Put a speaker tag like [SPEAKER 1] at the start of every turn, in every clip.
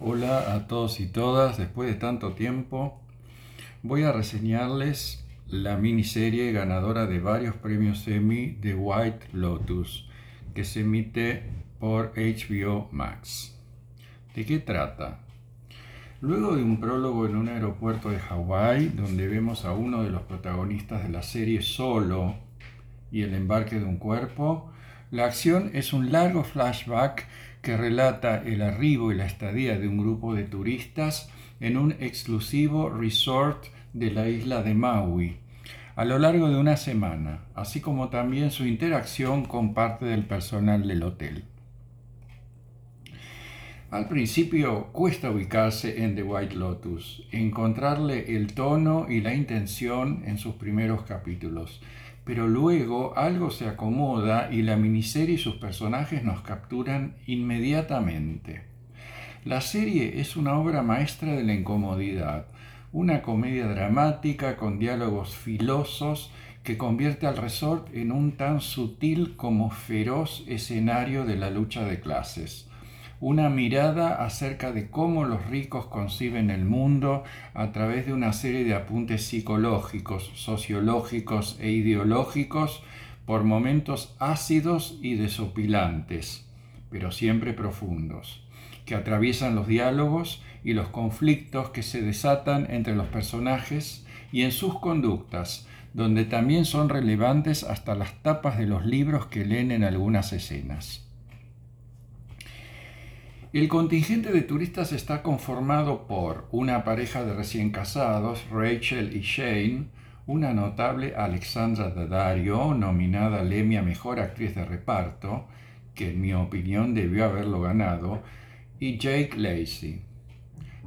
[SPEAKER 1] Hola a todos y todas, después de tanto tiempo voy a reseñarles la miniserie ganadora de varios premios Emmy de White Lotus que se emite por HBO Max. ¿De qué trata? Luego de un prólogo en un aeropuerto de Hawái donde vemos a uno de los protagonistas de la serie solo y el embarque de un cuerpo, la acción es un largo flashback que relata el arribo y la estadía de un grupo de turistas en un exclusivo resort de la isla de Maui a lo largo de una semana, así como también su interacción con parte del personal del hotel. Al principio cuesta ubicarse en The White Lotus, encontrarle el tono y la intención en sus primeros capítulos, pero luego algo se acomoda y la miniserie y sus personajes nos capturan inmediatamente. La serie es una obra maestra de la incomodidad, una comedia dramática con diálogos filosos que convierte al resort en un tan sutil como feroz escenario de la lucha de clases una mirada acerca de cómo los ricos conciben el mundo a través de una serie de apuntes psicológicos, sociológicos e ideológicos por momentos ácidos y desopilantes, pero siempre profundos, que atraviesan los diálogos y los conflictos que se desatan entre los personajes y en sus conductas, donde también son relevantes hasta las tapas de los libros que leen en algunas escenas. El contingente de turistas está conformado por una pareja de recién casados, Rachel y Shane, una notable Alexandra Daddario, nominada Lemia Mejor Actriz de Reparto, que en mi opinión debió haberlo ganado, y Jake Lacey.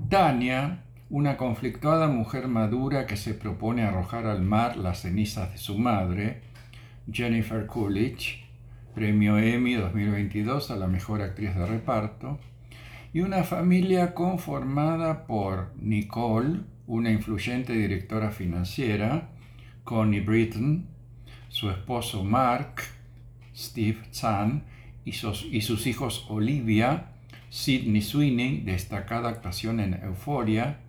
[SPEAKER 1] Tania, una conflictuada mujer madura que se propone arrojar al mar las cenizas de su madre, Jennifer Coolidge, Premio Emmy 2022 a la Mejor Actriz de Reparto, y una familia conformada por Nicole, una influyente directora financiera, Connie Britton, su esposo Mark, Steve Chan y sus, hijos Olivia, Sidney Sweeney, destacada actuación en Euphoria,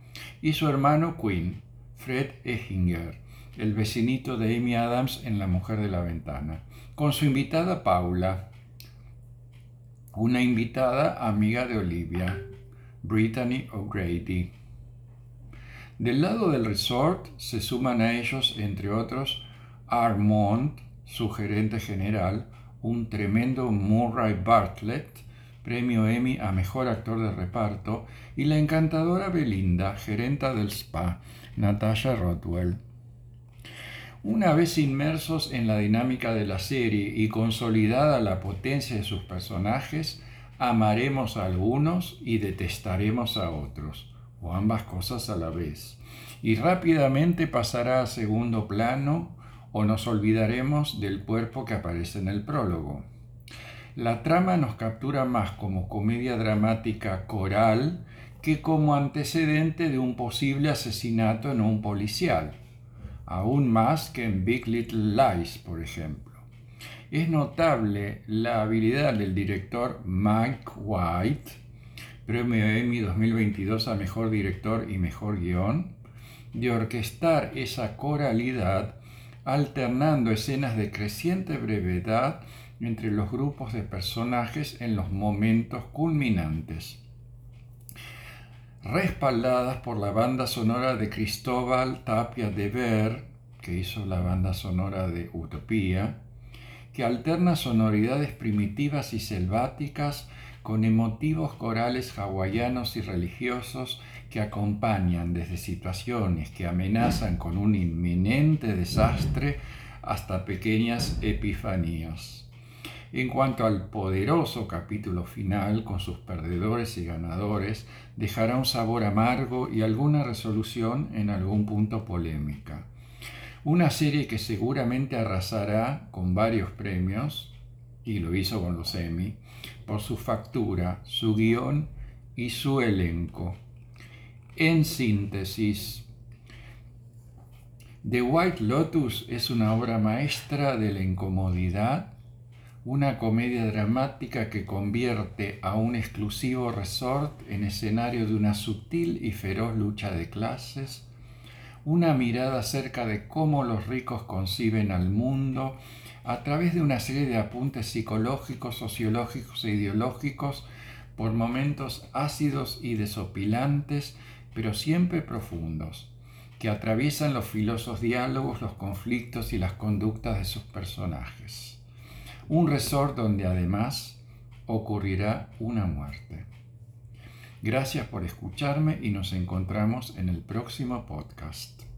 [SPEAKER 1] y su hermano Quinn, Fred Ehinger, el vecinito de Amy Adams en La Mujer de la Ventana, con su invitada Paula, una invitada amiga de Olivia, Brittany O'Grady. Del lado del resort se suman a ellos, entre otros, Armond, su gerente general, un tremendo Murray Bartlett, premio Emmy a Mejor Actor de Reparto, y la encantadora Belinda, gerenta del spa, Natasha Rothwell. Una vez inmersos en la dinámica de la serie y consolidada la potencia de sus personajes, amaremos a algunos y detestaremos a otros, o ambas cosas a la vez, y rápidamente pasará a segundo plano o nos olvidaremos del cuerpo que aparece en el prólogo. La trama nos captura más como comedia dramática coral que como antecedente de un posible asesinato en un policial aún más que en Big Little Lies, por ejemplo. Es notable la habilidad del director Mike White, premio Emmy 2022 a Mejor Director y Mejor Guión, de orquestar esa coralidad alternando escenas de creciente brevedad entre los grupos de personajes en los momentos culminantes respaldadas por la banda sonora de Cristóbal Tapia de Ver, que hizo la banda sonora de Utopía, que alterna sonoridades primitivas y selváticas con emotivos corales hawaianos y religiosos que acompañan desde situaciones que amenazan con un inminente desastre hasta pequeñas epifanías. En cuanto al poderoso capítulo final, con sus perdedores y ganadores, dejará un sabor amargo y alguna resolución en algún punto polémica. Una serie que seguramente arrasará con varios premios, y lo hizo con los Emmy, por su factura, su guion y su elenco. En síntesis, The White Lotus es una obra maestra de la incomodidad, una comedia dramática que convierte a un exclusivo resort en escenario de una sutil y feroz lucha de clases, una mirada acerca de cómo los ricos conciben al mundo a través de una serie de apuntes psicológicos, sociológicos e ideológicos por momentos ácidos y desopilantes, pero siempre profundos, que atraviesan los filosos diálogos, los conflictos y las conductas de sus personajes un resort donde además ocurrirá una muerte. Gracias por escucharme y nos encontramos en el próximo podcast.